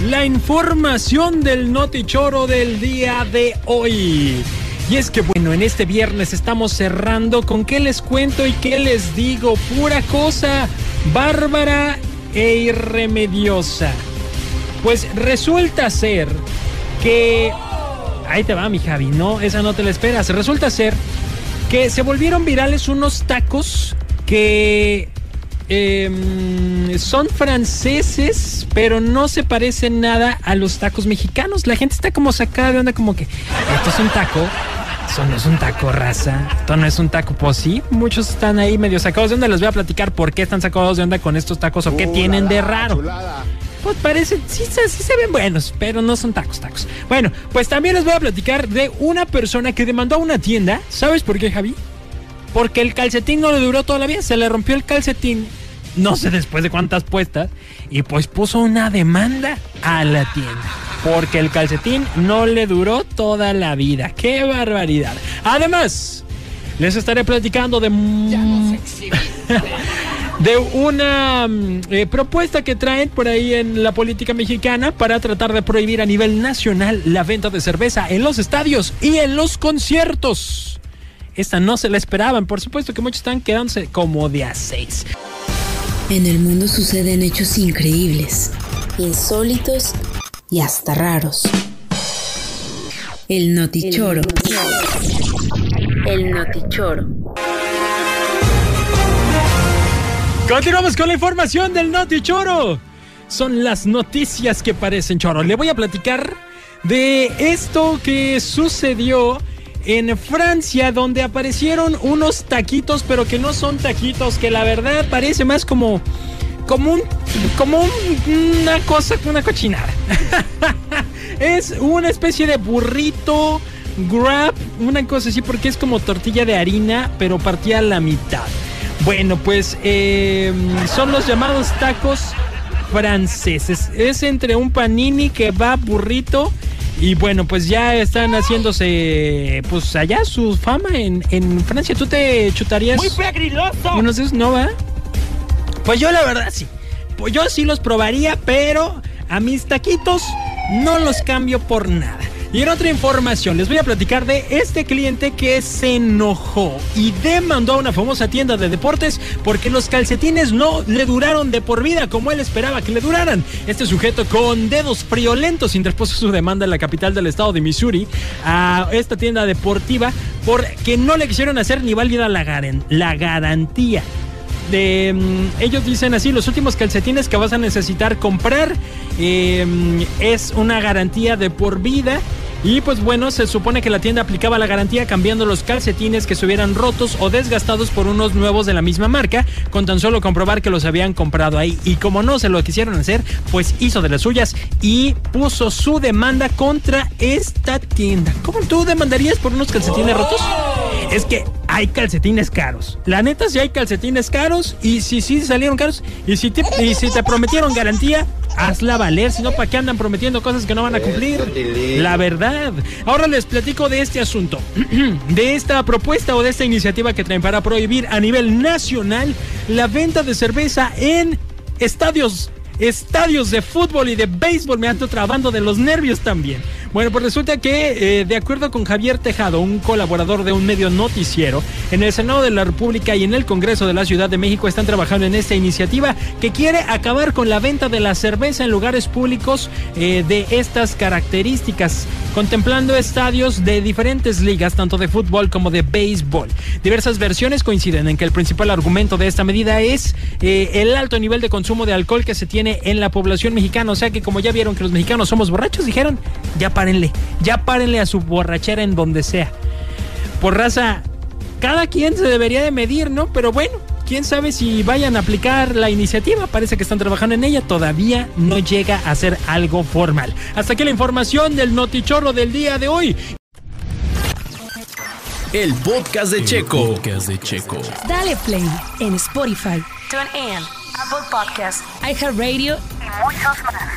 la información del Notichoro del día de hoy. Y es que bueno, en este viernes estamos cerrando con qué les cuento y qué les digo. Pura cosa bárbara e irremediosa. Pues resulta ser que... Ahí te va mi Javi, no, esa no te la esperas. Resulta ser que se volvieron virales unos tacos que em, son franceses, pero no se parecen nada a los tacos mexicanos. La gente está como sacada de onda, como que esto es un taco. Eso no es un taco raza, esto no es un taco, pues sí, muchos están ahí medio sacados de onda, les voy a platicar por qué están sacados de onda con estos tacos o qué tienen de raro. Pues parecen, sí, sí se ven buenos, pero no son tacos, tacos. Bueno, pues también les voy a platicar de una persona que demandó a una tienda. ¿Sabes por qué, Javi? Porque el calcetín no le duró toda la vida, se le rompió el calcetín, no sé después de cuántas puestas, y pues puso una demanda a la tienda. Porque el calcetín no le duró toda la vida. ¡Qué barbaridad! Además, les estaré platicando de... de una mm, eh, propuesta que traen por ahí en la política mexicana para tratar de prohibir a nivel nacional la venta de cerveza en los estadios y en los conciertos. Esta no se la esperaban, por supuesto que muchos están quedándose como de a seis. En el mundo suceden hechos increíbles, insólitos y hasta raros. El notichoro. El notichoro. Continuamos con la información del Noti Choro. Son las noticias que parecen choro. Le voy a platicar de esto que sucedió en Francia, donde aparecieron unos taquitos, pero que no son taquitos, que la verdad parece más como. como un. como un- una cosa, una cochinada. es una especie de burrito grab, una cosa así, porque es como tortilla de harina, pero partida a la mitad. Bueno, pues eh, son los llamados tacos franceses. Es entre un panini que va burrito. Y bueno, pues ya están haciéndose, pues allá su fama en, en Francia. ¿Tú te chutarías? ¡Muy pegriloso! Unos de esos, ¿no va? Pues yo la verdad sí. Pues yo sí los probaría, pero a mis taquitos no los cambio por nada. Y en otra información, les voy a platicar de este cliente que se enojó y demandó a una famosa tienda de deportes porque los calcetines no le duraron de por vida como él esperaba que le duraran. Este sujeto con dedos friolentos interpuso su demanda en la capital del estado de Missouri a esta tienda deportiva porque no le quisieron hacer ni válida la, la garantía de, mm, ellos dicen así, los últimos calcetines que vas a necesitar comprar eh, es una garantía de por vida. Y pues bueno, se supone que la tienda aplicaba la garantía cambiando los calcetines que estuvieran rotos o desgastados por unos nuevos de la misma marca, con tan solo comprobar que los habían comprado ahí. Y como no se lo quisieron hacer, pues hizo de las suyas y puso su demanda contra esta tienda. ¿Cómo tú demandarías por unos calcetines rotos? Es que hay calcetines caros. La neta, si hay calcetines caros y si sí salieron caros y si te, y si te prometieron garantía, hazla valer. Si no, ¿para qué andan prometiendo cosas que no van a cumplir? La verdad. Ahora les platico de este asunto, de esta propuesta o de esta iniciativa que traen para prohibir a nivel nacional la venta de cerveza en estadios estadios de fútbol y de béisbol. Me ando trabando de los nervios también. Bueno, pues resulta que, eh, de acuerdo con Javier Tejado, un colaborador de un medio noticiero, en el Senado de la República y en el Congreso de la Ciudad de México están trabajando en esta iniciativa que quiere acabar con la venta de la cerveza en lugares públicos eh, de estas características, contemplando estadios de diferentes ligas, tanto de fútbol como de béisbol. Diversas versiones coinciden en que el principal argumento de esta medida es eh, el alto nivel de consumo de alcohol que se tiene en la población mexicana. O sea que como ya vieron que los mexicanos somos borrachos, dijeron, ya párenle, ya párenle a su borrachera en donde sea. Por raza, cada quien se debería de medir, ¿no? Pero bueno, quién sabe si vayan a aplicar la iniciativa. Parece que están trabajando en ella. Todavía no llega a ser algo formal. Hasta aquí la información del notichorro del día de hoy. El podcast de Checo. Podcast de Checo. Dale play en Spotify, TuneIn, Apple Podcasts iHeartRadio y muchos más.